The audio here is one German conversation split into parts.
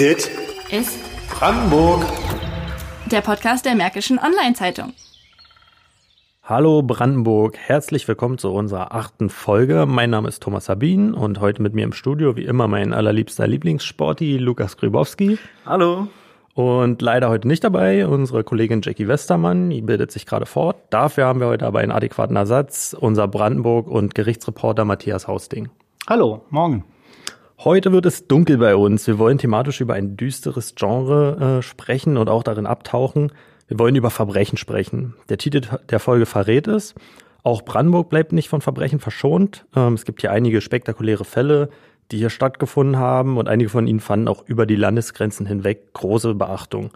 Dit ist Brandenburg. der Podcast der Märkischen Online-Zeitung. Hallo Brandenburg, herzlich willkommen zu unserer achten Folge. Mein Name ist Thomas Sabin und heute mit mir im Studio wie immer mein allerliebster Lieblingssporti Lukas Grybowski. Hallo. Und leider heute nicht dabei unsere Kollegin Jackie Westermann, die bildet sich gerade fort. Dafür haben wir heute aber einen adäquaten Ersatz, unser Brandenburg- und Gerichtsreporter Matthias Hausding. Hallo, morgen. Heute wird es dunkel bei uns. Wir wollen thematisch über ein düsteres Genre äh, sprechen und auch darin abtauchen. Wir wollen über Verbrechen sprechen. Der Titel der Folge verrät es. Auch Brandenburg bleibt nicht von Verbrechen verschont. Ähm, es gibt hier einige spektakuläre Fälle, die hier stattgefunden haben und einige von ihnen fanden auch über die Landesgrenzen hinweg große Beachtung.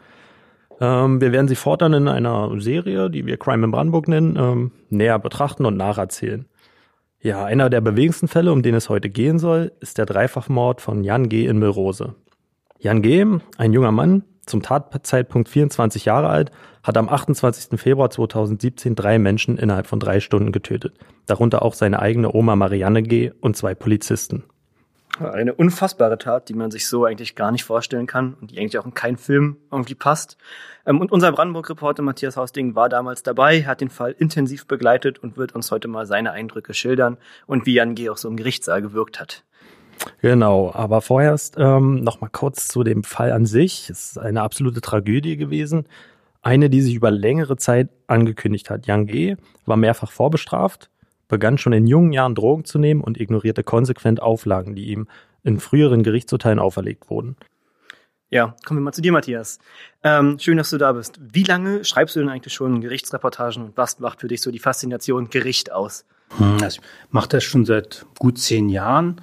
Ähm, wir werden sie fortan in einer Serie, die wir Crime in Brandenburg nennen, ähm, näher betrachten und nacherzählen. Ja, einer der bewegendsten Fälle, um den es heute gehen soll, ist der Dreifachmord von Jan G. in Milrose. Jan G., ein junger Mann, zum Tatzeitpunkt 24 Jahre alt, hat am 28. Februar 2017 drei Menschen innerhalb von drei Stunden getötet. Darunter auch seine eigene Oma Marianne G. und zwei Polizisten. Eine unfassbare Tat, die man sich so eigentlich gar nicht vorstellen kann und die eigentlich auch in keinen Film irgendwie passt. Ähm, Und unser Brandenburg-Reporter Matthias Hausding war damals dabei, hat den Fall intensiv begleitet und wird uns heute mal seine Eindrücke schildern und wie Jan G. auch so im Gerichtssaal gewirkt hat. Genau, aber vorerst ähm, noch mal kurz zu dem Fall an sich. Es ist eine absolute Tragödie gewesen. Eine, die sich über längere Zeit angekündigt hat. Jan G. war mehrfach vorbestraft, begann schon in jungen Jahren Drogen zu nehmen und ignorierte konsequent Auflagen, die ihm in früheren Gerichtsurteilen auferlegt wurden. Ja, kommen wir mal zu dir, Matthias. Ähm, schön, dass du da bist. Wie lange schreibst du denn eigentlich schon Gerichtsreportagen und was macht für dich so die Faszination Gericht aus? Hm, Also ich mache das schon seit gut zehn Jahren.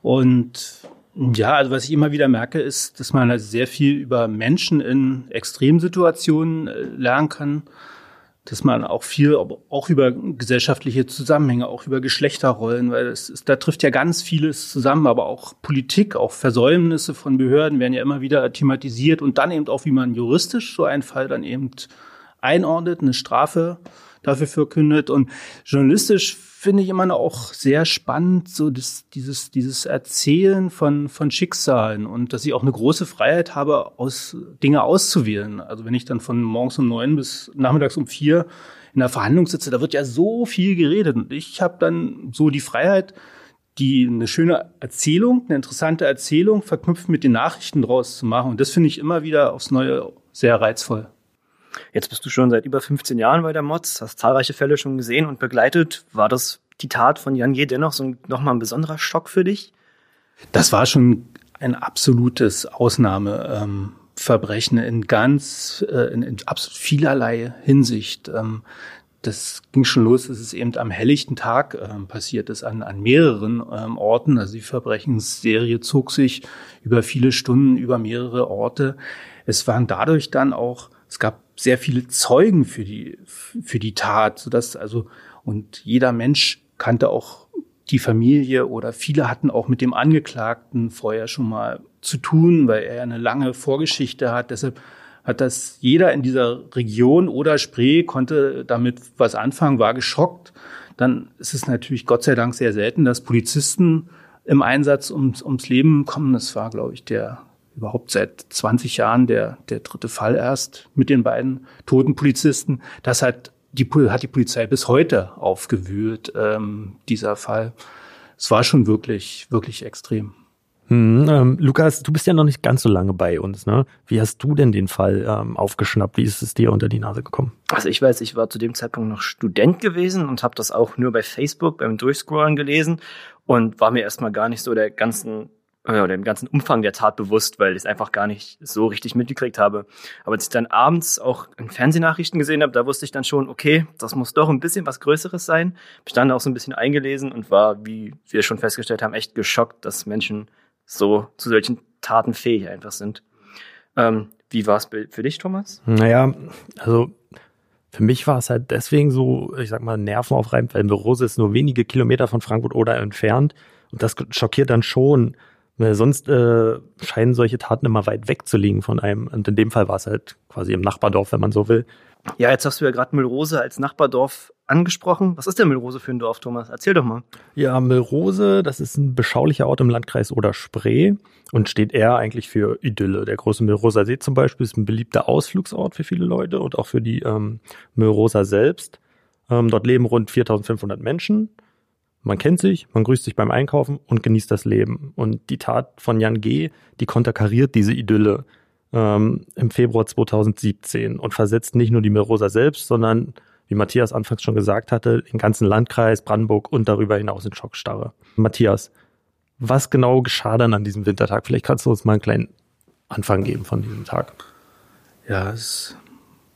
Und ja, also was ich immer wieder merke, ist, dass man also sehr viel über Menschen in Extremsituationen äh, lernen kann. Dass man auch viel, auch über gesellschaftliche Zusammenhänge, auch über Geschlechterrollen, weil das ist, da trifft ja ganz vieles zusammen, aber auch Politik, auch Versäumnisse von Behörden werden ja immer wieder thematisiert und dann eben auch, wie man juristisch so einen Fall dann eben einordnet, eine Strafe dafür verkündet. Und journalistisch finde ich immer noch auch sehr spannend, so das, dieses, dieses Erzählen von, von Schicksalen und dass ich auch eine große Freiheit habe, aus Dinge auszuwählen. Also wenn ich dann von morgens um neun bis nachmittags um vier in der Verhandlung sitze, da wird ja so viel geredet. Und ich habe dann so die Freiheit, die eine schöne Erzählung, eine interessante Erzählung verknüpft mit den Nachrichten draus zu machen. Und das finde ich immer wieder aufs Neue sehr reizvoll. Jetzt bist du schon seit über 15 Jahren bei der Mods, hast zahlreiche Fälle schon gesehen und begleitet. War das die Tat von Jan G. dennoch so nochmal ein besonderer Schock für dich? Das war schon ein absolutes Ausnahmeverbrechen in ganz, äh, in, in absolut vielerlei Hinsicht. Ähm, das ging schon los, dass es eben am helllichten Tag ähm, passiert ist, an, an mehreren ähm, Orten. Also die Verbrechensserie zog sich über viele Stunden, über mehrere Orte. Es waren dadurch dann auch, es gab sehr viele Zeugen für die, für die Tat, sodass also, und jeder Mensch kannte auch die Familie oder viele hatten auch mit dem Angeklagten vorher schon mal zu tun, weil er eine lange Vorgeschichte hat. Deshalb hat das jeder in dieser Region oder Spree konnte damit was anfangen, war geschockt. Dann ist es natürlich Gott sei Dank sehr selten, dass Polizisten im Einsatz ums, ums Leben kommen. Das war, glaube ich, der überhaupt seit 20 Jahren der, der dritte Fall erst mit den beiden toten Polizisten. Das hat die, hat die Polizei bis heute aufgewühlt, ähm, dieser Fall. Es war schon wirklich, wirklich extrem. Hm, ähm, Lukas, du bist ja noch nicht ganz so lange bei uns, ne? Wie hast du denn den Fall ähm, aufgeschnappt? Wie ist es dir unter die Nase gekommen? Also ich weiß, ich war zu dem Zeitpunkt noch Student gewesen und habe das auch nur bei Facebook beim Durchscrollen gelesen und war mir erstmal gar nicht so der ganzen oder dem ganzen Umfang der Tat bewusst, weil ich es einfach gar nicht so richtig mitgekriegt habe. Aber als ich dann abends auch in Fernsehnachrichten gesehen habe, da wusste ich dann schon, okay, das muss doch ein bisschen was Größeres sein. Ich dann auch so ein bisschen eingelesen und war, wie wir schon festgestellt haben, echt geschockt, dass Menschen so zu solchen Taten fähig einfach sind. Ähm, wie war es für dich, Thomas? Naja, also für mich war es halt deswegen so, ich sag mal, nervenaufreibend, weil Rose ist nur wenige Kilometer von Frankfurt oder entfernt. Und das schockiert dann schon, weil sonst äh, scheinen solche Taten immer weit weg zu liegen von einem. Und in dem Fall war es halt quasi im Nachbardorf, wenn man so will. Ja, jetzt hast du ja gerade Müllrose als Nachbardorf angesprochen. Was ist denn Milrose für ein Dorf, Thomas? Erzähl doch mal. Ja, Milrose, das ist ein beschaulicher Ort im Landkreis Oder-Spree und steht eher eigentlich für Idylle. Der große Milroser See zum Beispiel ist ein beliebter Ausflugsort für viele Leute und auch für die ähm, Milroser selbst. Ähm, dort leben rund 4500 Menschen. Man kennt sich, man grüßt sich beim Einkaufen und genießt das Leben. Und die Tat von Jan G., die konterkariert diese Idylle ähm, im Februar 2017 und versetzt nicht nur die Milrosa selbst, sondern, wie Matthias anfangs schon gesagt hatte, den ganzen Landkreis, Brandenburg und darüber hinaus in Schockstarre. Matthias, was genau geschah dann an diesem Wintertag? Vielleicht kannst du uns mal einen kleinen Anfang geben von diesem Tag. Ja, es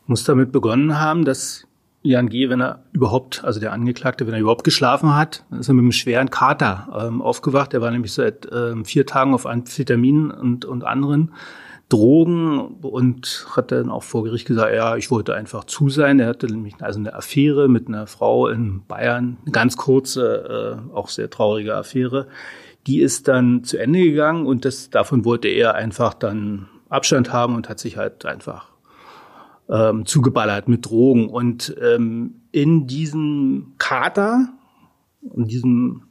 muss damit begonnen haben, dass Jan G., wenn er überhaupt, also der Angeklagte, wenn er überhaupt geschlafen hat, ist er mit einem schweren Kater ähm, aufgewacht. Er war nämlich seit ähm, vier Tagen auf Amphetaminen und, und anderen Drogen und hat dann auch vor Gericht gesagt, ja, ich wollte einfach zu sein. Er hatte nämlich also eine Affäre mit einer Frau in Bayern, eine ganz kurze, äh, auch sehr traurige Affäre. Die ist dann zu Ende gegangen und das, davon wollte er einfach dann Abstand haben und hat sich halt einfach ähm, zugeballert mit Drogen. Und ähm, in diesem Kater, in diesem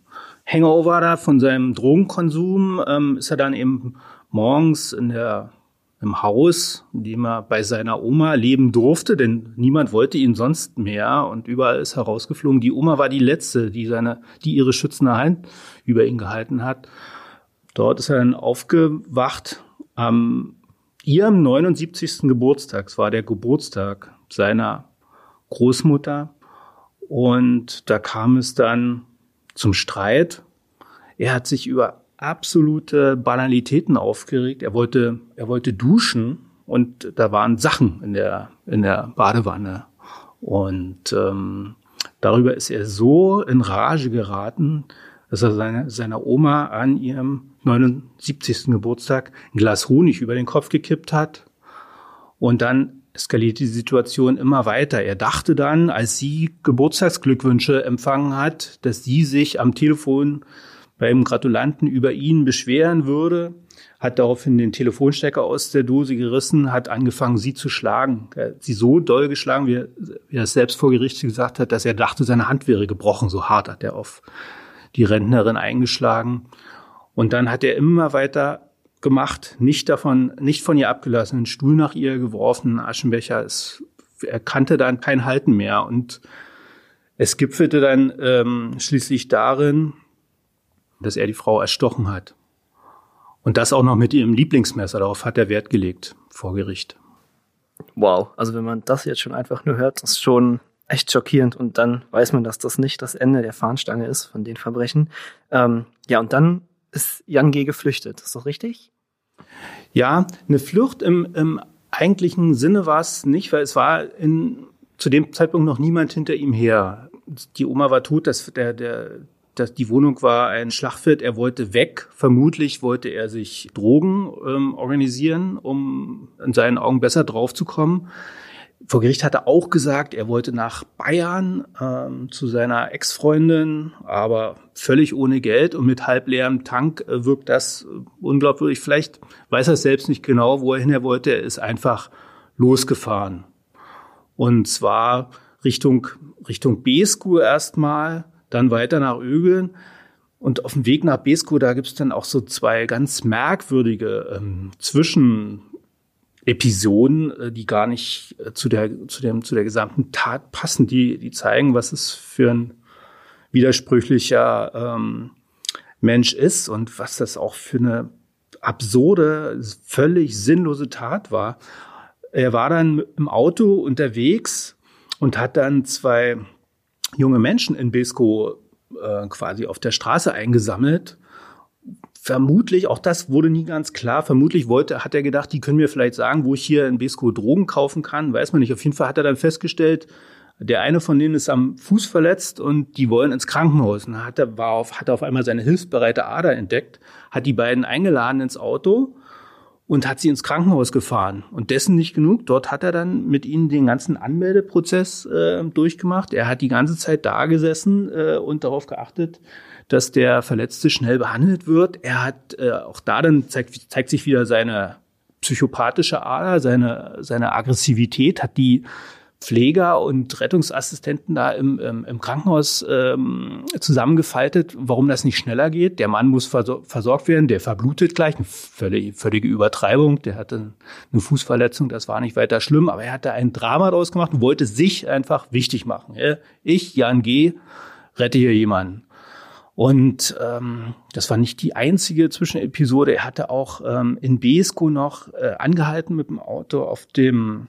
Hangover da von seinem Drogenkonsum, ähm, ist er dann eben morgens in der im Haus, in dem er bei seiner Oma leben durfte, denn niemand wollte ihn sonst mehr und überall ist herausgeflogen. Die Oma war die letzte, die seine, die ihre schützende Hand über ihn gehalten hat. Dort ist er dann aufgewacht am ihrem 79. Geburtstag. Es war der Geburtstag seiner Großmutter. Und da kam es dann zum Streit. Er hat sich über absolute Banalitäten aufgeregt. Er wollte, er wollte duschen und da waren Sachen in der, in der Badewanne. Und ähm, darüber ist er so in Rage geraten, dass er seine, seiner Oma an ihrem 79. Geburtstag ein Glas Honig über den Kopf gekippt hat. Und dann eskaliert die Situation immer weiter. Er dachte dann, als sie Geburtstagsglückwünsche empfangen hat, dass sie sich am Telefon beim Gratulanten über ihn beschweren würde, hat daraufhin den Telefonstecker aus der Dose gerissen, hat angefangen, sie zu schlagen. Er hat sie so doll geschlagen, wie er, wie er es selbst vor Gericht gesagt hat, dass er dachte, seine Hand wäre gebrochen. So hart hat er auf die Rentnerin eingeschlagen. Und dann hat er immer weiter gemacht, nicht davon, nicht von ihr abgelassen, einen Stuhl nach ihr geworfen, Aschenbecher. Es, er kannte dann kein Halten mehr. Und es gipfelte dann ähm, schließlich darin, dass er die Frau erstochen hat. Und das auch noch mit ihrem Lieblingsmesser. Darauf hat er Wert gelegt vor Gericht. Wow, also wenn man das jetzt schon einfach nur hört, ist schon echt schockierend und dann weiß man, dass das nicht das Ende der Fahnenstange ist von den Verbrechen. Ähm, ja, und dann ist Jan G. geflüchtet. Ist das richtig? Ja, eine Flucht im, im eigentlichen Sinne war es nicht, weil es war in, zu dem Zeitpunkt noch niemand hinter ihm her. Die Oma war tot, das, der, der, das, die Wohnung war ein Schlachtfeld. Er wollte weg. Vermutlich wollte er sich Drogen ähm, organisieren, um in seinen Augen besser draufzukommen. Vor Gericht hat er auch gesagt, er wollte nach Bayern ähm, zu seiner Ex-Freundin, aber völlig ohne Geld und mit halbleerem Tank äh, wirkt das äh, unglaubwürdig. Vielleicht weiß er selbst nicht genau, wohin er wollte. Er ist einfach losgefahren. Und zwar Richtung, Richtung Besko erstmal, dann weiter nach Ögeln. Und auf dem Weg nach Besko, da gibt's dann auch so zwei ganz merkwürdige ähm, Zwischen Episoden, äh, die gar nicht äh, zu der, zu dem, zu der gesamten Tat passen, die, die zeigen, was es für ein widersprüchlicher ähm, Mensch ist und was das auch für eine absurde, völlig sinnlose Tat war. Er war dann im Auto unterwegs und hat dann zwei junge Menschen in Besko äh, quasi auf der Straße eingesammelt vermutlich, auch das wurde nie ganz klar, vermutlich wollte, hat er gedacht, die können mir vielleicht sagen, wo ich hier in Besko Drogen kaufen kann, weiß man nicht. Auf jeden Fall hat er dann festgestellt, der eine von denen ist am Fuß verletzt und die wollen ins Krankenhaus. Und hat er, war auf, hat er auf einmal seine hilfsbereite Ader entdeckt, hat die beiden eingeladen ins Auto und hat sie ins Krankenhaus gefahren. Und dessen nicht genug. Dort hat er dann mit ihnen den ganzen Anmeldeprozess äh, durchgemacht. Er hat die ganze Zeit da gesessen äh, und darauf geachtet, dass der Verletzte schnell behandelt wird. Er hat äh, auch da dann zeigt, zeigt sich wieder seine psychopathische Ader, seine, seine Aggressivität, hat die Pfleger und Rettungsassistenten da im, im, im Krankenhaus ähm, zusammengefaltet, warum das nicht schneller geht. Der Mann muss versor versorgt werden, der verblutet gleich, eine völlige, völlige Übertreibung. Der hatte eine Fußverletzung, das war nicht weiter schlimm, aber er hatte ein Drama daraus gemacht und wollte sich einfach wichtig machen. Ich, Jan G., rette hier jemanden. Und ähm, das war nicht die einzige Zwischenepisode. Er hatte auch ähm, in Besko noch äh, angehalten mit dem Auto auf dem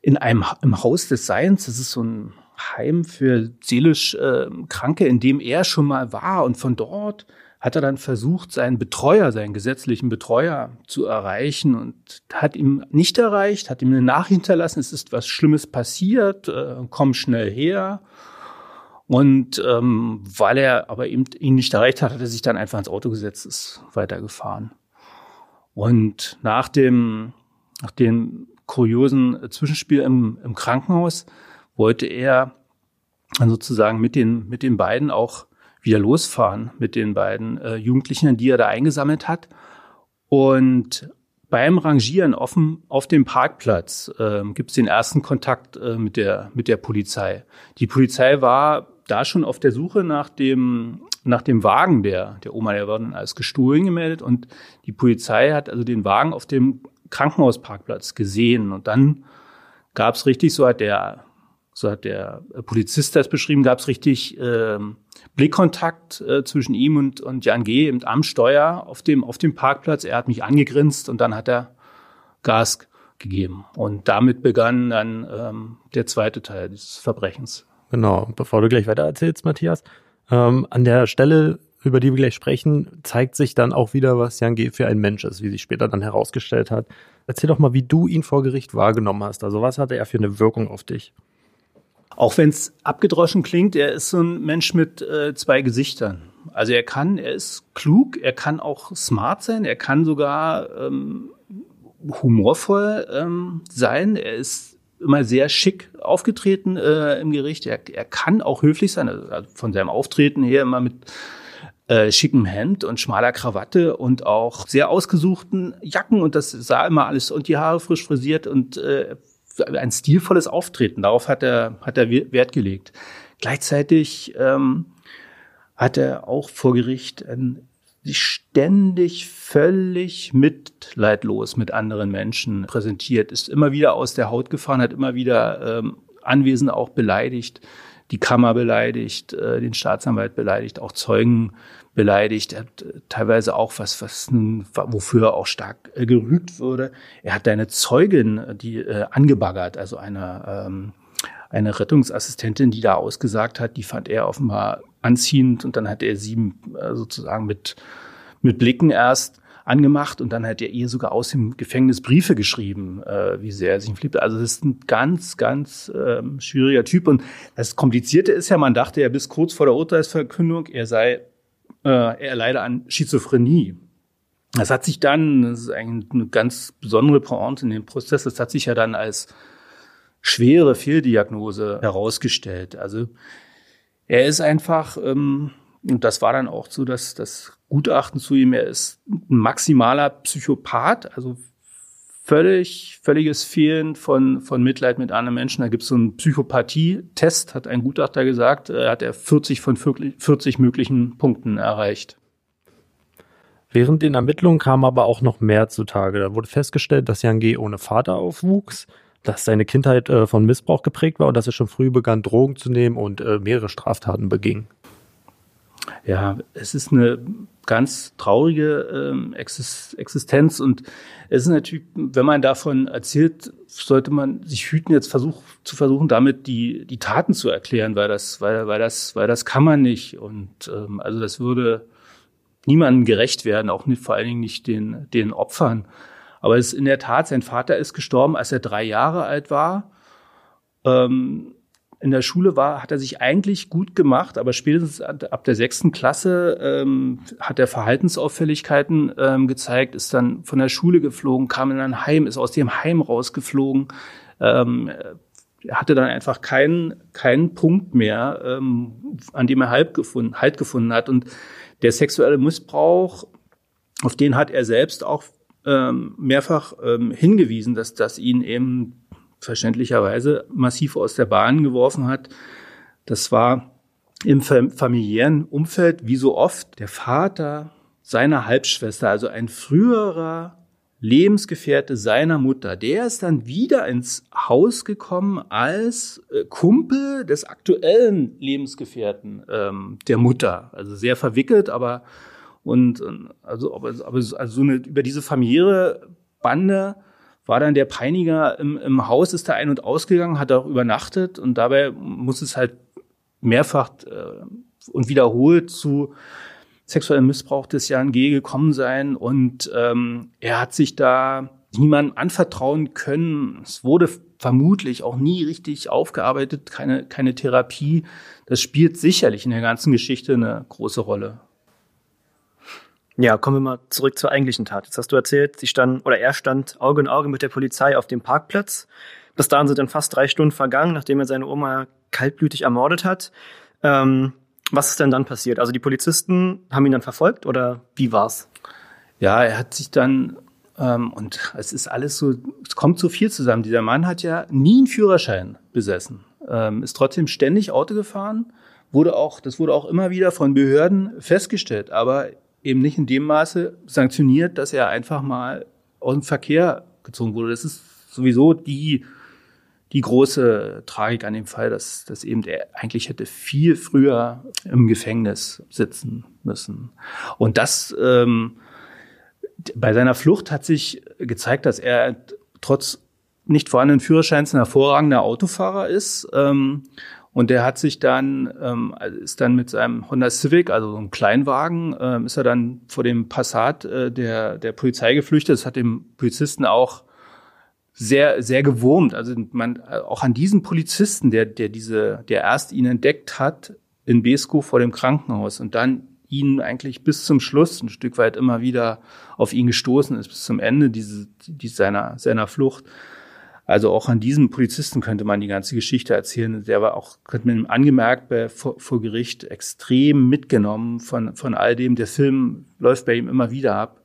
in einem im Haus des Seins. Das ist so ein Heim für seelisch äh, Kranke, in dem er schon mal war. Und von dort hat er dann versucht, seinen Betreuer, seinen gesetzlichen Betreuer zu erreichen und hat ihm nicht erreicht, hat ihm eine Nachricht hinterlassen, es ist was Schlimmes passiert, äh, komm schnell her. Und ähm, weil er aber eben ihn nicht erreicht hat, hat er sich dann einfach ins Auto gesetzt, ist weitergefahren. Und nach dem, nach dem kuriosen Zwischenspiel im, im Krankenhaus wollte er dann sozusagen mit den, mit den beiden auch wieder losfahren, mit den beiden äh, Jugendlichen, die er da eingesammelt hat. Und beim Rangieren offen auf dem Parkplatz äh, gibt es den ersten Kontakt äh, mit, der, mit der Polizei. Die Polizei war da schon auf der Suche nach dem, nach dem Wagen der, der Oma, der war dann als gestohlen gemeldet und die Polizei hat also den Wagen auf dem Krankenhausparkplatz gesehen. Und dann gab es richtig, so hat der, so hat der Polizist das beschrieben, gab es richtig äh, Blickkontakt äh, zwischen ihm und, und Jan G. Eben am Steuer auf dem, auf dem Parkplatz. Er hat mich angegrinst und dann hat er Gas gegeben. Und damit begann dann ähm, der zweite Teil dieses Verbrechens. Genau, bevor du gleich weiter erzählst, Matthias. Ähm, an der Stelle über die wir gleich sprechen, zeigt sich dann auch wieder, was Jan G. für ein Mensch ist, wie sich später dann herausgestellt hat. Erzähl doch mal, wie du ihn vor Gericht wahrgenommen hast. Also was hatte er für eine Wirkung auf dich? Auch wenn es abgedroschen klingt, er ist so ein Mensch mit äh, zwei Gesichtern. Also er kann, er ist klug, er kann auch smart sein, er kann sogar ähm, humorvoll ähm, sein, er ist immer sehr schick aufgetreten äh, im Gericht. Er, er kann auch höflich sein, also von seinem Auftreten her immer mit äh, schickem Hemd und schmaler Krawatte und auch sehr ausgesuchten Jacken und das sah immer alles und die Haare frisch frisiert und äh, ein stilvolles Auftreten. Darauf hat er, hat er Wert gelegt. Gleichzeitig ähm, hat er auch vor Gericht sich ständig völlig mitleidlos mit anderen Menschen präsentiert, ist immer wieder aus der Haut gefahren, hat immer wieder ähm, Anwesende auch beleidigt die Kammer beleidigt, äh, den Staatsanwalt beleidigt, auch Zeugen beleidigt. Er hat äh, teilweise auch was, was wofür er auch stark äh, gerügt wurde. Er hat eine Zeugin, die äh, angebaggert, also eine ähm, eine Rettungsassistentin, die da ausgesagt hat, die fand er offenbar anziehend und dann hat er sie äh, sozusagen mit mit Blicken erst angemacht und dann hat er ihr sogar aus dem Gefängnis Briefe geschrieben, äh, wie sehr er sich verliebt. Also das ist ein ganz, ganz ähm, schwieriger Typ. Und das Komplizierte ist ja, man dachte ja bis kurz vor der Urteilsverkündung, er sei, äh, er leide an Schizophrenie. Das hat sich dann, das ist eigentlich eine ganz besondere Pointe in dem Prozess, das hat sich ja dann als schwere Fehldiagnose herausgestellt. Also er ist einfach, ähm, und das war dann auch so, dass das Gutachten zu ihm, er ist ein maximaler Psychopath, also völlig, völliges Fehlen von, von Mitleid mit anderen Menschen. Da gibt es so einen Psychopathie-Test, hat ein Gutachter gesagt, äh, hat er 40 von 40 möglichen Punkten erreicht. Während den Ermittlungen kam aber auch noch mehr zutage. Da wurde festgestellt, dass Jan G. ohne Vater aufwuchs, dass seine Kindheit äh, von Missbrauch geprägt war und dass er schon früh begann, Drogen zu nehmen und äh, mehrere Straftaten beging. Ja, es ist eine ganz traurige ähm, Existenz und es ist natürlich, wenn man davon erzählt, sollte man sich hüten, jetzt versuch, zu versuchen, damit die, die Taten zu erklären, weil das, weil, weil das, weil das kann man nicht. Und ähm, also das würde niemandem gerecht werden, auch nicht, vor allen Dingen nicht den, den Opfern. Aber es ist in der Tat, sein Vater ist gestorben, als er drei Jahre alt war. Ähm, in der Schule war, hat er sich eigentlich gut gemacht, aber spätestens ab der sechsten Klasse ähm, hat er Verhaltensauffälligkeiten ähm, gezeigt, ist dann von der Schule geflogen, kam in ein Heim, ist aus dem Heim rausgeflogen. Ähm, er hatte dann einfach keinen keinen Punkt mehr, ähm, an dem er Halt gefunden, halt gefunden hat. Und der sexuelle Missbrauch, auf den hat er selbst auch ähm, mehrfach ähm, hingewiesen, dass das ihn eben verständlicherweise massiv aus der Bahn geworfen hat. Das war im familiären Umfeld, wie so oft, der Vater seiner Halbschwester, also ein früherer Lebensgefährte seiner Mutter. Der ist dann wieder ins Haus gekommen als äh, Kumpel des aktuellen Lebensgefährten ähm, der Mutter. Also sehr verwickelt, aber und also aber, aber also so eine, über diese familiäre Bande war dann der Peiniger im, im Haus, ist da ein- und ausgegangen, hat auch übernachtet und dabei muss es halt mehrfach äh, und wiederholt zu sexuellem Missbrauch des Jan G. gekommen sein und ähm, er hat sich da niemandem anvertrauen können. Es wurde vermutlich auch nie richtig aufgearbeitet, keine, keine Therapie. Das spielt sicherlich in der ganzen Geschichte eine große Rolle. Ja, kommen wir mal zurück zur eigentlichen Tat. Jetzt hast du erzählt, sie stand oder er stand Auge in Auge mit der Polizei auf dem Parkplatz. Bis dahin sind dann fast drei Stunden vergangen, nachdem er seine Oma kaltblütig ermordet hat. Ähm, was ist denn dann passiert? Also die Polizisten haben ihn dann verfolgt oder wie war's? Ja, er hat sich dann ähm, und es ist alles so, es kommt so viel zusammen. Dieser Mann hat ja nie einen Führerschein besessen, ähm, ist trotzdem ständig Auto gefahren, wurde auch, das wurde auch immer wieder von Behörden festgestellt, aber eben nicht in dem Maße sanktioniert, dass er einfach mal aus dem Verkehr gezogen wurde. Das ist sowieso die die große Tragik an dem Fall, dass, dass eben er eigentlich hätte viel früher im Gefängnis sitzen müssen. Und das ähm, bei seiner Flucht hat sich gezeigt, dass er trotz nicht vorhandenen Führerscheins ein hervorragender Autofahrer ist. Ähm, und der hat sich dann, ähm, ist dann mit seinem Honda Civic, also so einem Kleinwagen, ähm, ist er dann vor dem Passat äh, der, der Polizei geflüchtet. Das hat dem Polizisten auch sehr, sehr gewurmt. Also man, auch an diesen Polizisten, der, der diese, der erst ihn entdeckt hat in Besko vor dem Krankenhaus und dann ihn eigentlich bis zum Schluss ein Stück weit immer wieder auf ihn gestoßen ist, bis zum Ende diese, die, seiner, seiner Flucht. Also auch an diesem Polizisten könnte man die ganze Geschichte erzählen. Der war auch, könnte man ihm angemerkt, bei, vor, vor Gericht extrem mitgenommen von, von all dem. Der Film läuft bei ihm immer wieder ab.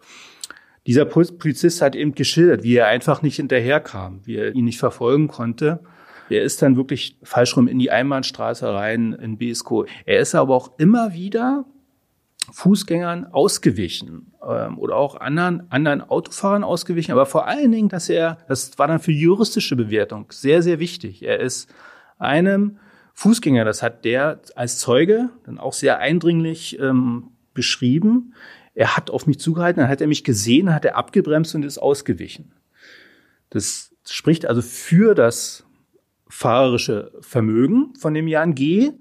Dieser Polizist hat eben geschildert, wie er einfach nicht hinterherkam, wie er ihn nicht verfolgen konnte. Er ist dann wirklich falsch rum in die Einbahnstraße rein in BSCO. Er ist aber auch immer wieder Fußgängern ausgewichen ähm, oder auch anderen, anderen Autofahrern ausgewichen. Aber vor allen Dingen, dass er, das war dann für juristische Bewertung sehr, sehr wichtig. Er ist einem Fußgänger, das hat der als Zeuge dann auch sehr eindringlich ähm, beschrieben, er hat auf mich zugehalten, dann hat er mich gesehen, hat er abgebremst und ist ausgewichen. Das spricht also für das fahrerische Vermögen von dem Jan G.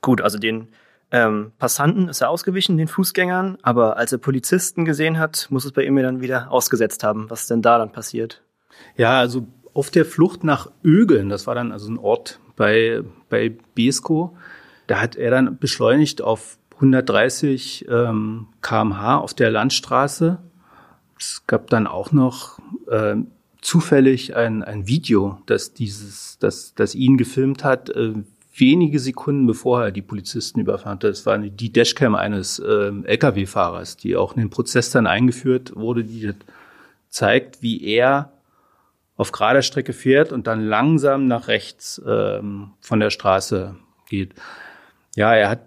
Gut, also den ähm, Passanten ist er ausgewichen, den Fußgängern, aber als er Polizisten gesehen hat, muss es bei ihm dann wieder ausgesetzt haben. Was ist denn da dann passiert? Ja, also auf der Flucht nach Ögeln, das war dann also ein Ort bei, bei Besko, da hat er dann beschleunigt auf 130 ähm, kmh auf der Landstraße. Es gab dann auch noch äh, zufällig ein, ein Video, das dieses, das, das ihn gefilmt hat, äh, wenige Sekunden bevor er die Polizisten überfahren hat. Das war die Dashcam eines äh, Lkw-Fahrers, die auch in den Prozess dann eingeführt wurde, die zeigt, wie er auf gerader Strecke fährt und dann langsam nach rechts ähm, von der Straße geht. Ja, er hat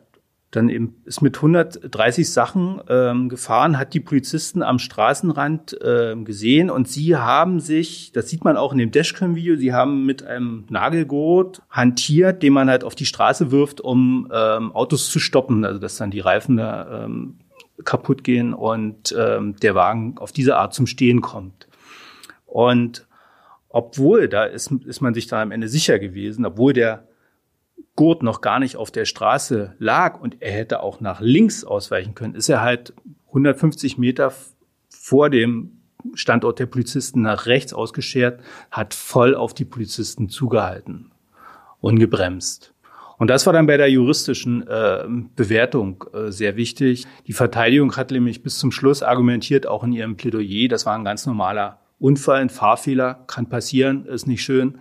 dann eben ist mit 130 Sachen ähm, gefahren, hat die Polizisten am Straßenrand ähm, gesehen und sie haben sich, das sieht man auch in dem Dashcam-Video, sie haben mit einem Nagelgurt hantiert, den man halt auf die Straße wirft, um ähm, Autos zu stoppen, also dass dann die Reifen da ähm, kaputt gehen und ähm, der Wagen auf diese Art zum Stehen kommt. Und obwohl, da ist, ist man sich da am Ende sicher gewesen, obwohl der Gurt noch gar nicht auf der Straße lag und er hätte auch nach links ausweichen können, ist er halt 150 Meter vor dem Standort der Polizisten nach rechts ausgeschert, hat voll auf die Polizisten zugehalten und gebremst. Und das war dann bei der juristischen äh, Bewertung äh, sehr wichtig. Die Verteidigung hat nämlich bis zum Schluss argumentiert, auch in ihrem Plädoyer, das war ein ganz normaler Unfall, ein Fahrfehler, kann passieren, ist nicht schön.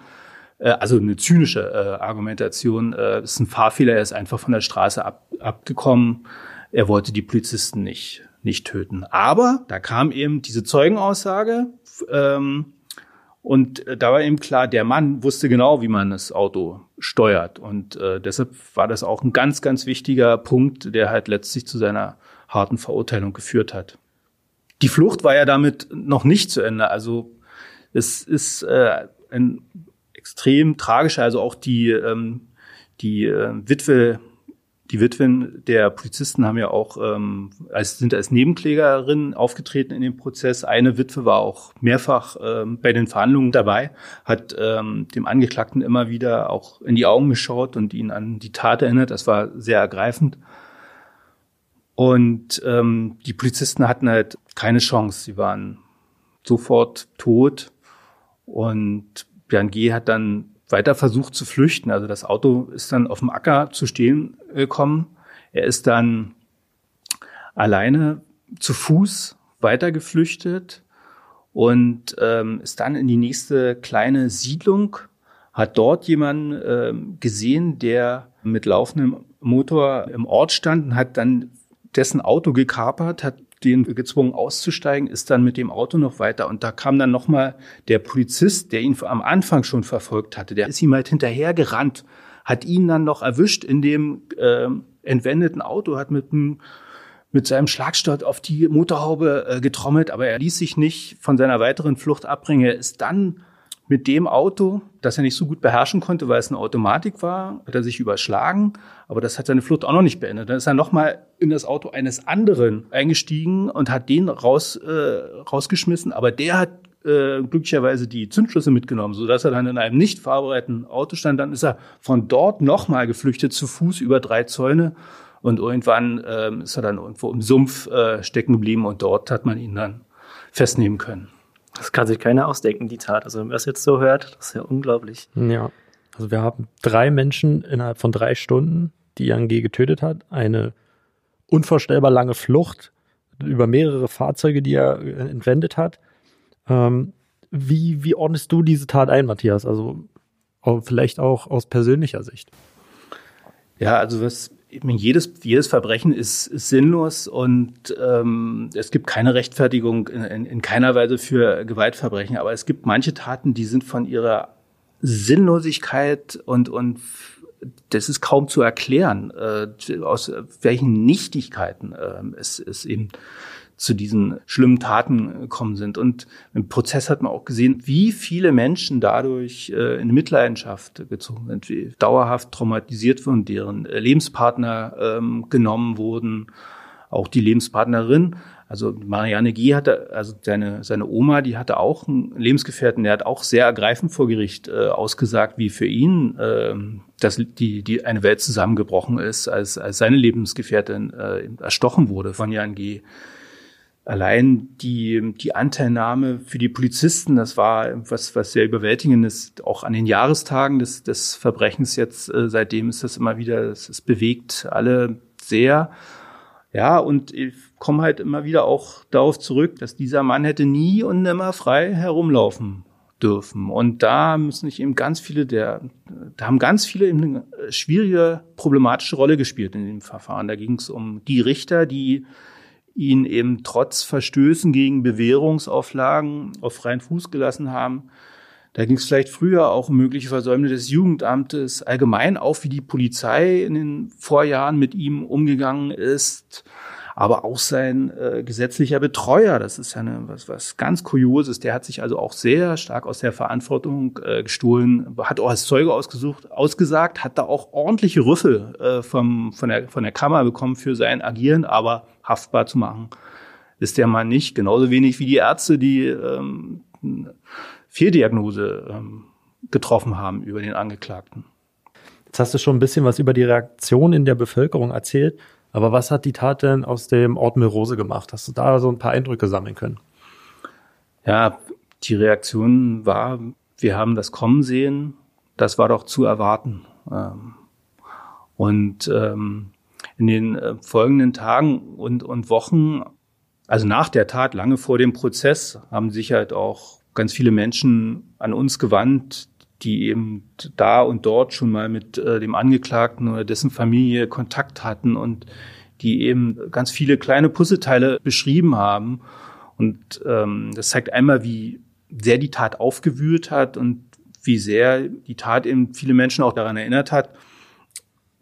Äh, also eine zynische äh, Argumentation, äh, ist ein Fahrfehler, er ist einfach von der Straße ab, abgekommen, er wollte die Polizisten nicht, nicht töten. Aber da kam eben diese Zeugenaussage ähm, Und äh, da war eben klar, der Mann wusste genau, wie man das Auto steuert. Und äh, deshalb war das auch ein ganz, ganz wichtiger Punkt, der halt letztlich zu seiner harten Verurteilung geführt hat. Die Flucht war ja damit noch nicht zu Ende. Also es ist äh, ein extrem tragischer, also auch die, ähm, die äh, Witwe die Witwen der Polizisten haben ja auch ähm, als, sind als Nebenklägerin aufgetreten in dem Prozess. Eine Witwe war auch mehrfach ähm, bei den Verhandlungen dabei, hat ähm, dem Angeklagten immer wieder auch in die Augen geschaut und ihn an die Tat erinnert. Das war sehr ergreifend. Und ähm, die Polizisten hatten halt keine Chance. Sie waren sofort tot. Und Björn G. hat dann weiter versucht zu flüchten. Also das Auto ist dann auf dem Acker zu stehen gekommen. Er ist dann alleine zu Fuß weiter geflüchtet und ähm, ist dann in die nächste kleine Siedlung, hat dort jemanden ähm, gesehen, der mit laufendem Motor im Ort stand und hat dann dessen Auto gekapert, hat den gezwungen auszusteigen, ist dann mit dem Auto noch weiter. Und da kam dann nochmal der Polizist, der ihn am Anfang schon verfolgt hatte, der ist ihm halt hinterher gerannt, hat ihn dann noch erwischt in dem äh, entwendeten Auto, hat mit einem mit seinem Schlagstock auf die Motorhaube äh, getrommelt, aber er ließ sich nicht von seiner weiteren Flucht abbringen. Er ist dann mit dem Auto, das er nicht so gut beherrschen konnte, weil es eine Automatik war, hat er sich überschlagen, aber das hat seine Flucht auch noch nicht beendet. Dann ist er nochmal in das Auto eines anderen eingestiegen und hat den raus, äh, rausgeschmissen, aber der hat äh, glücklicherweise die Zündschlüsse mitgenommen, so dass er dann in einem nicht fahrbereiten Auto stand. Dann ist er von dort nochmal geflüchtet zu Fuß über drei Zäune und irgendwann äh, ist er dann irgendwo im Sumpf äh, stecken geblieben und dort hat man ihn dann festnehmen können. Das kann sich keiner ausdenken, die Tat. Also wenn man es jetzt so hört, das ist ja unglaublich. Ja. Also wir haben drei Menschen innerhalb von drei Stunden, die Yang G getötet hat. Eine unvorstellbar lange Flucht über mehrere Fahrzeuge, die er äh, entwendet hat. Ähm, wie, wie ordnest du diese Tat ein, Matthias? Also vielleicht auch aus persönlicher Sicht. Ja, also was jedes, jedes Verbrechen ist, ist sinnlos und ähm, es gibt keine Rechtfertigung in, in, in keiner Weise für Gewaltverbrechen. Aber es gibt manche Taten, die sind von ihrer Sinnlosigkeit und, und das ist kaum zu erklären, äh, aus welchen Nichtigkeiten äh, es, es eben zu diesen schlimmen Taten gekommen sind. Und im Prozess hat man auch gesehen, wie viele Menschen dadurch äh, in Mitleidenschaft gezogen sind, wie dauerhaft traumatisiert wurden, deren äh, Lebenspartner ähm, genommen wurden, auch die Lebenspartnerin. Also Marianne G. hatte, also seine, seine Oma, die hatte auch einen Lebensgefährten, der hat auch sehr ergreifend vor Gericht äh, ausgesagt, wie für ihn äh, dass die, die eine Welt zusammengebrochen ist, als, als seine Lebensgefährtin äh, erstochen wurde von Jan G allein die, die Anteilnahme für die Polizisten, das war was, was sehr überwältigend ist, auch an den Jahrestagen des, des Verbrechens jetzt, äh, seitdem ist das immer wieder, es bewegt alle sehr. Ja, und ich komme halt immer wieder auch darauf zurück, dass dieser Mann hätte nie und nimmer frei herumlaufen dürfen. Und da müssen sich eben ganz viele der, da haben ganz viele eben eine schwierige, problematische Rolle gespielt in dem Verfahren. Da ging es um die Richter, die ihn eben trotz Verstößen gegen Bewährungsauflagen auf freien Fuß gelassen haben. Da ging es vielleicht früher auch um mögliche Versäumnisse des Jugendamtes, allgemein auch wie die Polizei in den Vorjahren mit ihm umgegangen ist aber auch sein äh, gesetzlicher Betreuer, das ist ja eine, was, was ganz Kurioses, der hat sich also auch sehr stark aus der Verantwortung äh, gestohlen, hat auch als Zeuge ausgesucht, ausgesagt, hat da auch ordentliche Rüffel äh, vom, von, der, von der Kammer bekommen für sein Agieren, aber haftbar zu machen ist der Mann nicht, genauso wenig wie die Ärzte, die ähm, Fehldiagnose ähm, getroffen haben über den Angeklagten. Jetzt hast du schon ein bisschen was über die Reaktion in der Bevölkerung erzählt. Aber was hat die Tat denn aus dem Ort Milrose gemacht? Hast du da so ein paar Eindrücke sammeln können? Ja, die Reaktion war, wir haben das kommen sehen, das war doch zu erwarten. Ähm, und ähm, in den äh, folgenden Tagen und, und Wochen, also nach der Tat, lange vor dem Prozess, haben sich halt auch ganz viele Menschen an uns gewandt, die eben da und dort schon mal mit äh, dem Angeklagten oder dessen Familie Kontakt hatten und die eben ganz viele kleine Puzzleteile beschrieben haben. Und ähm, das zeigt einmal, wie sehr die Tat aufgewühlt hat und wie sehr die Tat eben viele Menschen auch daran erinnert hat,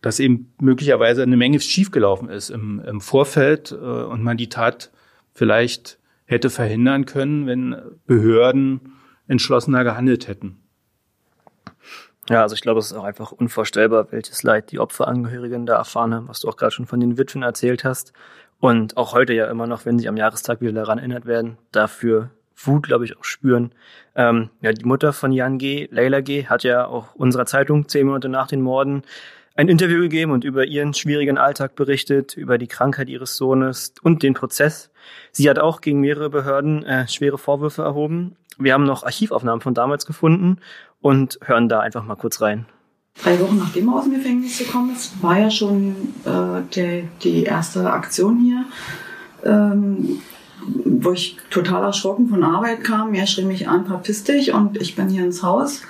dass eben möglicherweise eine Menge schiefgelaufen ist im, im Vorfeld äh, und man die Tat vielleicht hätte verhindern können, wenn Behörden entschlossener gehandelt hätten. Ja, also ich glaube, es ist auch einfach unvorstellbar, welches Leid die Opferangehörigen da erfahren haben, was du auch gerade schon von den Witwen erzählt hast. Und auch heute ja immer noch, wenn sie am Jahrestag wieder daran erinnert werden, dafür Wut, glaube ich, auch spüren. Ähm, ja, die Mutter von Jan G., Leila G., hat ja auch unserer Zeitung zehn Monate nach den Morden ein Interview gegeben und über ihren schwierigen Alltag berichtet, über die Krankheit ihres Sohnes und den Prozess. Sie hat auch gegen mehrere Behörden äh, schwere Vorwürfe erhoben. Wir haben noch Archivaufnahmen von damals gefunden und hören da einfach mal kurz rein. Drei Wochen nachdem er aus dem Gefängnis gekommen ist, war ja schon äh, die, die erste Aktion hier, ähm, wo ich total erschrocken von Arbeit kam. Er schrie mich an, verpiss und ich bin hier ins Haus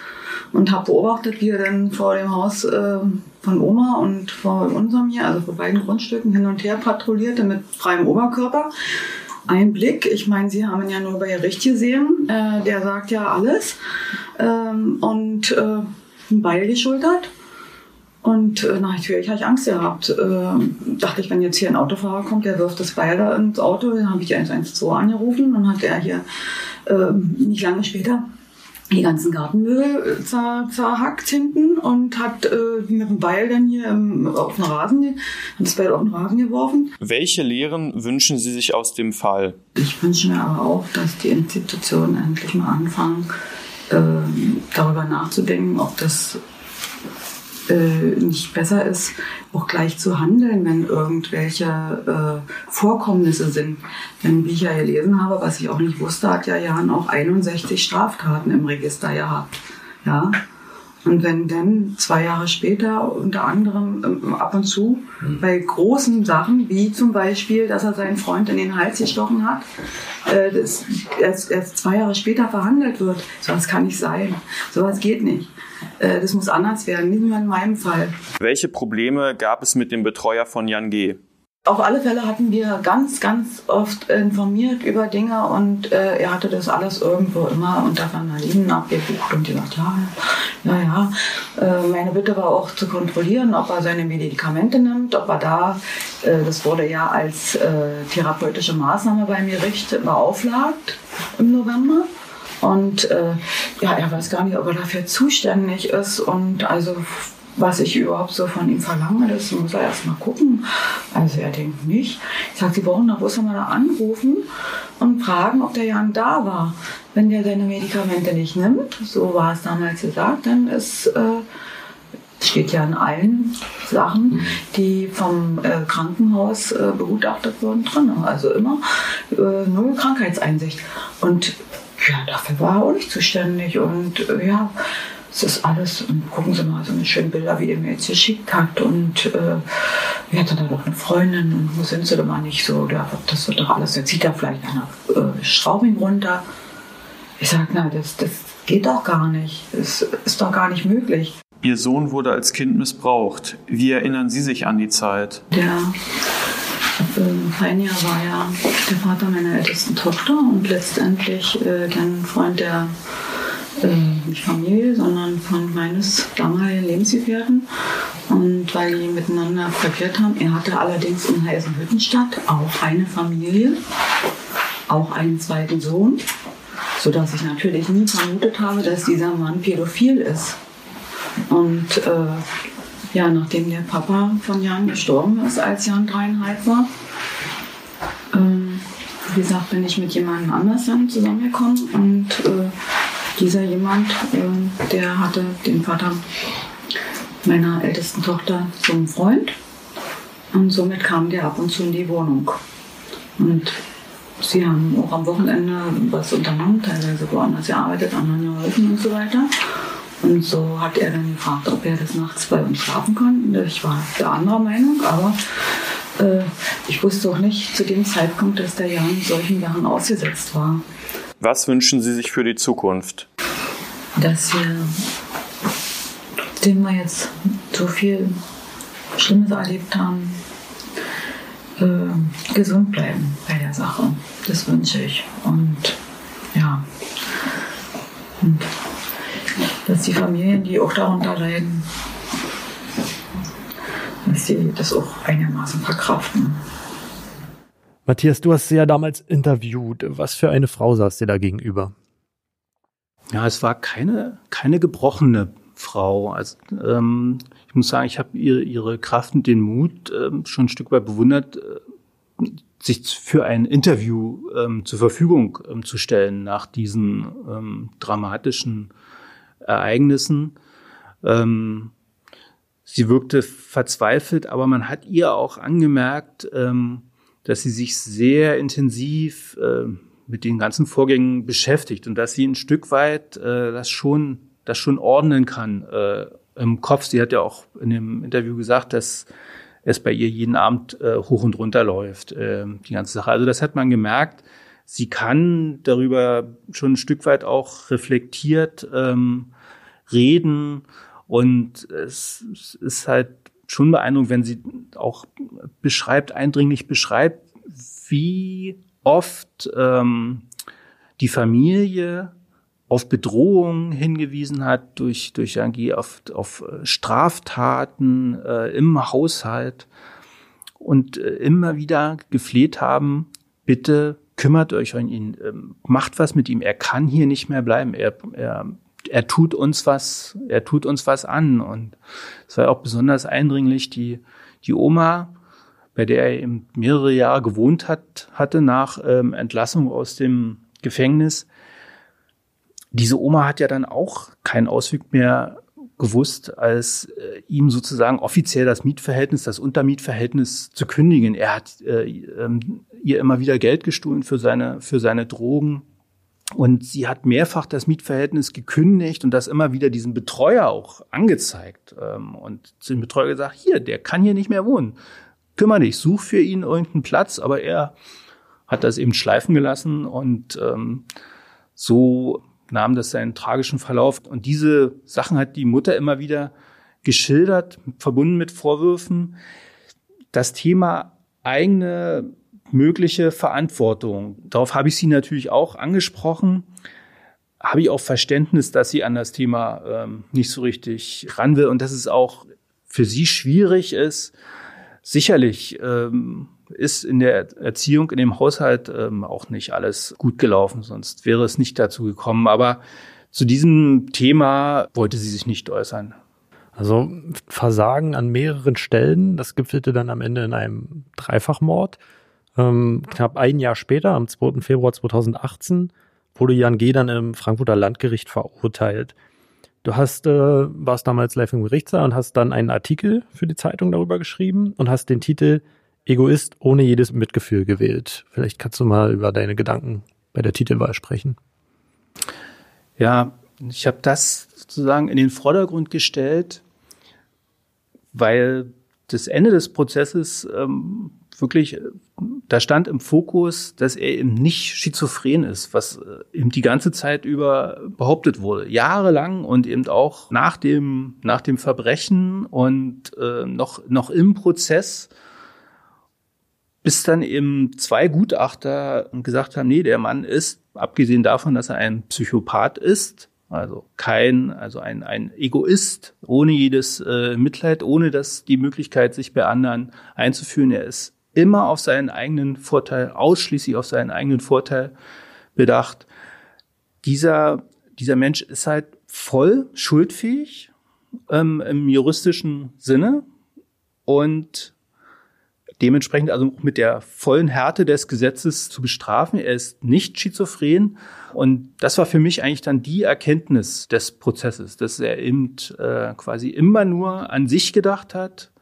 und habe beobachtet, wie er dann vor dem Haus äh, von Oma und vor unserem hier, also vor beiden Grundstücken hin und her patrouillierte mit freiem Oberkörper. Ein Blick, ich meine, Sie haben ihn ja nur bei Gericht gesehen, äh, der sagt ja alles ähm, und äh, Beil geschultert. Und äh, natürlich habe ich Angst gehabt. Äh, dachte ich, wenn jetzt hier ein Autofahrer kommt, der wirft das Beil da ins Auto, dann habe ich 112 angerufen und hat er hier äh, nicht lange später die ganzen Gartenmüll zer, zerhackt hinten und hat äh, mit dem Beil dann hier im, auf den Rasen, das Beil auf den Rasen geworfen. Welche Lehren wünschen Sie sich aus dem Fall? Ich wünsche mir aber auch, dass die Institutionen endlich mal anfangen, äh, darüber nachzudenken, ob das äh, nicht besser ist, auch gleich zu handeln, wenn irgendwelche äh, Vorkommnisse sind. Denn wie ich ja gelesen habe, was ich auch nicht wusste, hat ja Jan auch 61 Straftaten im Register gehabt. Ja. Und wenn dann zwei Jahre später unter anderem ähm, ab und zu mhm. bei großen Sachen, wie zum Beispiel, dass er seinen Freund in den Hals gestochen hat, äh, das erst, erst zwei Jahre später verhandelt wird, sowas kann nicht sein. Sowas geht nicht. Äh, das muss anders werden, nicht nur in meinem Fall. Welche Probleme gab es mit dem Betreuer von Jan G.? Auf alle Fälle hatten wir ganz, ganz oft informiert über Dinge und äh, er hatte das alles irgendwo immer unter Vandalinen abgebucht und gesagt, ja, ja, ja. Äh, meine Bitte war auch zu kontrollieren, ob er seine Medikamente nimmt, ob er da, äh, das wurde ja als äh, therapeutische Maßnahme beim Gericht beauflagt im November. Und äh, ja, er weiß gar nicht, ob er dafür zuständig ist. Und also was ich überhaupt so von ihm verlange, das muss er erst mal gucken. Also er denkt nicht. Ich sage, Sie brauchen mal da anrufen und fragen, ob der Jan da war. Wenn der seine Medikamente nicht nimmt, so war es damals gesagt, dann ist, äh, steht ja in allen Sachen, die vom äh, Krankenhaus äh, begutachtet wurden, drin. Also immer äh, null Krankheitseinsicht. Und ja, dafür war er auch nicht zuständig. Und äh, ja, es ist alles, und gucken Sie mal, so eine schöne Bilder, wie er mir jetzt geschickt hat. Und äh, wir hatten da doch eine Freundin und wo sind sie denn mal nicht so? Da, das wird doch alles, jetzt zieht da vielleicht einer äh, Schraubing runter. Ich sage, na, das, das geht doch gar nicht. Das ist doch gar nicht möglich. Ihr Sohn wurde als Kind missbraucht. Wie erinnern Sie sich an die Zeit? Der Pioneer war ja der Vater meiner ältesten Tochter und letztendlich äh, ein Freund der äh, nicht Familie, sondern von meines damaligen Lebensgefährten. Und weil die miteinander verkehrt haben, er hatte allerdings in Heisenhüttenstadt auch eine Familie, auch einen zweiten Sohn, sodass ich natürlich nie vermutet habe, dass dieser Mann pädophil ist. Und äh, ja, nachdem der Papa von Jan gestorben ist, als Jan dreieinhalb war, ähm, wie gesagt, bin ich mit jemandem anders dann zusammengekommen und äh, dieser jemand, äh, der hatte den Vater meiner ältesten Tochter zum Freund und somit kam der ab und zu in die Wohnung. Und sie haben auch am Wochenende was unternommen, teilweise woanders gearbeitet, anderen geholfen und so weiter. Und so hat er dann gefragt, ob er das nachts bei uns schlafen kann. Ich war der anderer Meinung, aber äh, ich wusste auch nicht zu dem Zeitpunkt, dass der Jan solchen Sachen ausgesetzt war. Was wünschen Sie sich für die Zukunft? Dass wir, dem wir jetzt so viel Schlimmes erlebt haben, äh, gesund bleiben bei der Sache. Das wünsche ich. Und ja, die Familien, die auch darunter leiden, dass sie das auch einigermaßen verkraften. Matthias, du hast sie ja damals interviewt. Was für eine Frau saß dir da gegenüber? Ja, es war keine, keine gebrochene Frau. Also, ähm, ich muss sagen, ich habe ihre, ihre Kraft und den Mut ähm, schon ein Stück weit bewundert, äh, sich für ein Interview ähm, zur Verfügung ähm, zu stellen nach diesen ähm, dramatischen Ereignissen. Ähm, sie wirkte verzweifelt, aber man hat ihr auch angemerkt, dass sie sich sehr intensiv äh, mit den ganzen Vorgängen beschäftigt und dass sie ein Stück weit äh, das schon das schon ordnen kann äh, im Kopf. Sie hat ja auch in dem Interview gesagt, dass es bei ihr jeden Abend äh, hoch und runter läuft, äh, die ganze Sache. Also das hat man gemerkt. Sie kann darüber schon ein Stück weit auch reflektiert ähm, reden und es, es ist halt schon beeindruckend, wenn sie auch beschreibt, eindringlich beschreibt, wie oft ähm, die Familie auf Bedrohungen hingewiesen hat durch, durch irgendwie auf, auf äh, Straftaten äh, im Haushalt und äh, immer wieder gefleht haben, bitte kümmert euch um ihn, ähm, macht was mit ihm, er kann hier nicht mehr bleiben, er, er, er tut uns was, er tut uns was an und es war auch besonders eindringlich, die, die Oma, bei der er eben mehrere Jahre gewohnt hat, hatte nach ähm, Entlassung aus dem Gefängnis, diese Oma hat ja dann auch keinen Ausweg mehr gewusst, als äh, ihm sozusagen offiziell das Mietverhältnis, das Untermietverhältnis zu kündigen. Er hat äh, ähm, ihr immer wieder Geld gestohlen für seine, für seine Drogen. Und sie hat mehrfach das Mietverhältnis gekündigt und das immer wieder diesen Betreuer auch angezeigt. Ähm, und zu dem Betreuer gesagt, hier, der kann hier nicht mehr wohnen. Kümmer dich, such für ihn irgendeinen Platz. Aber er hat das eben schleifen gelassen und ähm, so nahm das seinen tragischen Verlauf. Und diese Sachen hat die Mutter immer wieder geschildert, verbunden mit Vorwürfen. Das Thema eigene mögliche Verantwortung. Darauf habe ich sie natürlich auch angesprochen. Habe ich auch Verständnis, dass sie an das Thema ähm, nicht so richtig ran will und dass es auch für sie schwierig ist. Sicherlich ähm, ist in der Erziehung, in dem Haushalt ähm, auch nicht alles gut gelaufen, sonst wäre es nicht dazu gekommen. Aber zu diesem Thema wollte sie sich nicht äußern. Also Versagen an mehreren Stellen, das gipfelte dann am Ende in einem Dreifachmord. Ähm, knapp ein Jahr später, am 2. Februar 2018, wurde Jan G. dann im Frankfurter Landgericht verurteilt. Du hast, äh, warst damals live im Gerichtssaal und hast dann einen Artikel für die Zeitung darüber geschrieben und hast den Titel Egoist ohne jedes Mitgefühl gewählt. Vielleicht kannst du mal über deine Gedanken bei der Titelwahl sprechen. Ja, ich habe das sozusagen in den Vordergrund gestellt, weil das Ende des Prozesses ähm, wirklich, da stand im Fokus, dass er eben nicht schizophren ist, was äh, eben die ganze Zeit über behauptet wurde, jahrelang und eben auch nach dem nach dem Verbrechen und äh, noch noch im Prozess bis dann eben zwei Gutachter gesagt haben, nee, der Mann ist, abgesehen davon, dass er ein Psychopath ist, also kein, also ein, ein Egoist, ohne jedes äh, Mitleid, ohne dass die Möglichkeit, sich bei anderen einzuführen. Er ist immer auf seinen eigenen Vorteil, ausschließlich auf seinen eigenen Vorteil bedacht. Dieser, dieser Mensch ist halt voll schuldfähig ähm, im juristischen Sinne und dementsprechend also mit der vollen Härte des Gesetzes zu bestrafen. Er ist nicht schizophren. Und das war für mich eigentlich dann die Erkenntnis des Prozesses, dass er eben äh, quasi immer nur an sich gedacht hat,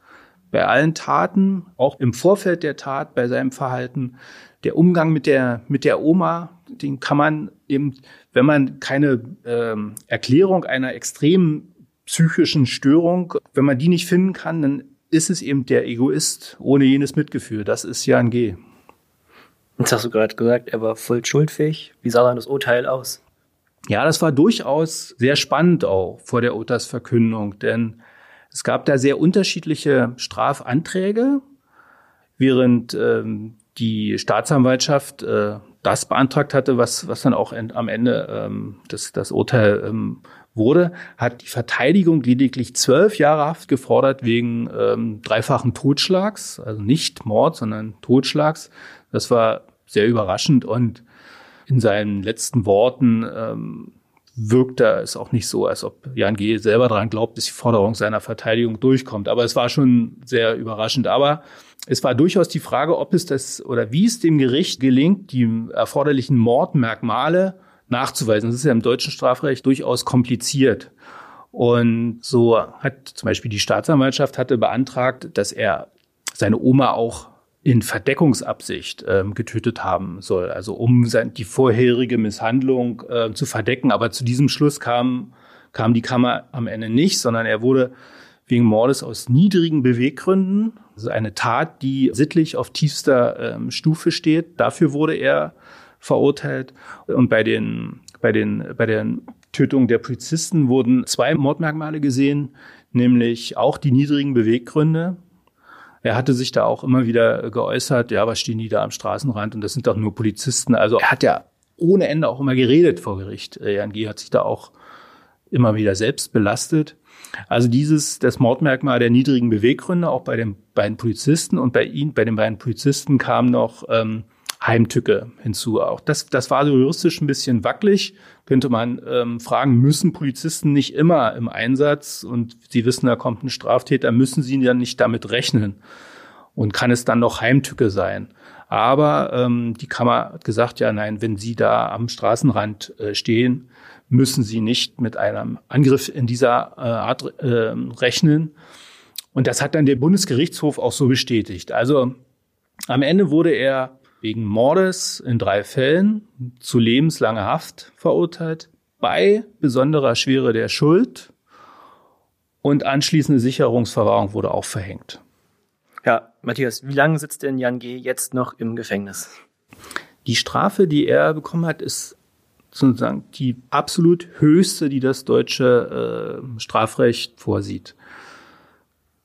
bei allen Taten, auch im Vorfeld der Tat, bei seinem Verhalten. Der Umgang mit der, mit der Oma, den kann man eben, wenn man keine ähm, Erklärung einer extremen psychischen Störung, wenn man die nicht finden kann, dann ist es eben der Egoist ohne jenes Mitgefühl. Das ist Jan G. Jetzt hast du gerade gesagt, er war voll schuldfähig. Wie sah dann das Urteil aus? Ja, das war durchaus sehr spannend auch vor der Urteilsverkündung, denn es gab da sehr unterschiedliche Strafanträge, während ähm, die Staatsanwaltschaft äh, das beantragt hatte, was, was dann auch am Ende ähm, das, das Urteil ähm, wurde, hat die Verteidigung lediglich zwölf Jahre Haft gefordert wegen ähm, dreifachen Totschlags, also nicht Mord, sondern Totschlags. Das war sehr überraschend und in seinen letzten Worten ähm, wirkt er es auch nicht so, als ob Jan G. selber daran glaubt, dass die Forderung seiner Verteidigung durchkommt. Aber es war schon sehr überraschend. Aber es war durchaus die Frage, ob es das oder wie es dem Gericht gelingt, die erforderlichen Mordmerkmale nachzuweisen. Das ist ja im deutschen Strafrecht durchaus kompliziert. Und so hat zum Beispiel die Staatsanwaltschaft hatte beantragt, dass er seine Oma auch in Verdeckungsabsicht ähm, getötet haben soll, also um sein, die vorherige Misshandlung äh, zu verdecken. Aber zu diesem Schluss kam, kam die Kammer am Ende nicht, sondern er wurde wegen Mordes aus niedrigen Beweggründen, also eine Tat, die sittlich auf tiefster ähm, Stufe steht, dafür wurde er verurteilt. Und bei den, bei den, bei der Tötung der Polizisten wurden zwei Mordmerkmale gesehen, nämlich auch die niedrigen Beweggründe, er hatte sich da auch immer wieder geäußert, ja, was stehen die da am Straßenrand und das sind doch nur Polizisten. Also er hat ja ohne Ende auch immer geredet vor Gericht. Äh, Jan G. hat sich da auch immer wieder selbst belastet. Also dieses, das Mordmerkmal der niedrigen Beweggründe, auch bei den beiden Polizisten und bei ihnen, bei den beiden Polizisten kam noch ähm, Heimtücke hinzu. Auch das, das war juristisch ein bisschen wackelig könnte man ähm, fragen, müssen Polizisten nicht immer im Einsatz und sie wissen, da kommt ein Straftäter, müssen sie dann nicht damit rechnen? Und kann es dann noch Heimtücke sein? Aber ähm, die Kammer hat gesagt, ja, nein, wenn Sie da am Straßenrand äh, stehen, müssen Sie nicht mit einem Angriff in dieser äh, Art äh, rechnen. Und das hat dann der Bundesgerichtshof auch so bestätigt. Also am Ende wurde er wegen Mordes in drei Fällen zu lebenslanger Haft verurteilt, bei besonderer Schwere der Schuld und anschließende Sicherungsverwahrung wurde auch verhängt. Ja, Matthias, wie lange sitzt denn Jan G. jetzt noch im Gefängnis? Die Strafe, die er bekommen hat, ist sozusagen die absolut höchste, die das deutsche äh, Strafrecht vorsieht.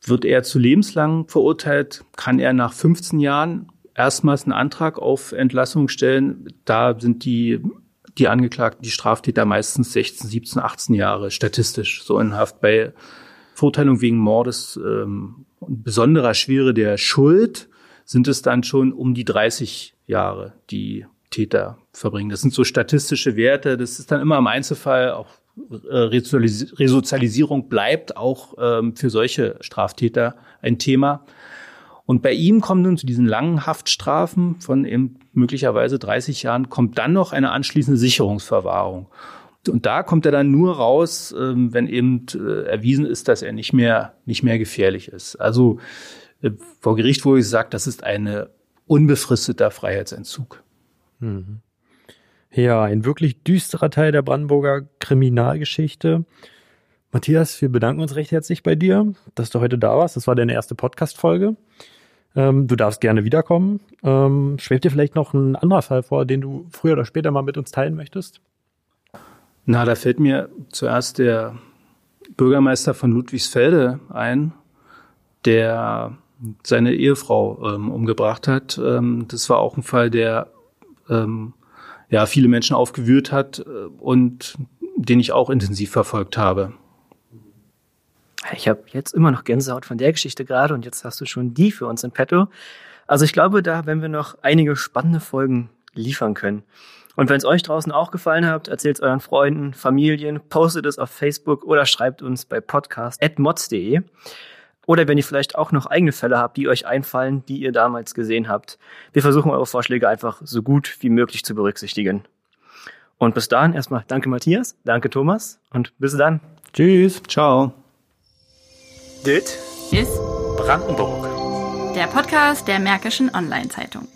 Wird er zu lebenslang verurteilt, kann er nach 15 Jahren erstmals einen Antrag auf Entlassung stellen. Da sind die, die Angeklagten, die Straftäter meistens 16, 17, 18 Jahre statistisch so in Haft. Bei Verurteilung wegen Mordes ähm, besonderer Schwere der Schuld sind es dann schon um die 30 Jahre, die Täter verbringen. Das sind so statistische Werte. Das ist dann immer im Einzelfall auch äh, Resozialisierung bleibt auch ähm, für solche Straftäter ein Thema. Und bei ihm kommen nun zu diesen langen Haftstrafen von eben möglicherweise 30 Jahren, kommt dann noch eine anschließende Sicherungsverwahrung. Und da kommt er dann nur raus, ähm, wenn eben äh, erwiesen ist, dass er nicht mehr, nicht mehr gefährlich ist. Also äh, vor Gericht wurde gesagt, das ist ein unbefristeter Freiheitsentzug. Mhm. Ja, ein wirklich düsterer Teil der Brandenburger Kriminalgeschichte. Matthias, wir bedanken uns recht herzlich bei dir, dass du heute da warst. Das war deine erste Podcast-Folge. Ähm, du darfst gerne wiederkommen. Ähm, schwebt dir vielleicht noch ein anderer Fall vor, den du früher oder später mal mit uns teilen möchtest? Na, da fällt mir zuerst der Bürgermeister von Ludwigsfelde ein, der seine Ehefrau ähm, umgebracht hat. Ähm, das war auch ein Fall, der ähm, ja viele Menschen aufgewühlt hat äh, und den ich auch intensiv verfolgt habe. Ich habe jetzt immer noch Gänsehaut von der Geschichte gerade und jetzt hast du schon die für uns in petto. Also ich glaube, da werden wir noch einige spannende Folgen liefern können. Und wenn es euch draußen auch gefallen hat, erzählt es euren Freunden, Familien, postet es auf Facebook oder schreibt uns bei podcast.mods.de. Oder wenn ihr vielleicht auch noch eigene Fälle habt, die euch einfallen, die ihr damals gesehen habt. Wir versuchen eure Vorschläge einfach so gut wie möglich zu berücksichtigen. Und bis dahin erstmal danke Matthias, danke Thomas und bis dann. Tschüss. Ciao. Dit ist Brandenburg. Der Podcast der Märkischen Online-Zeitung.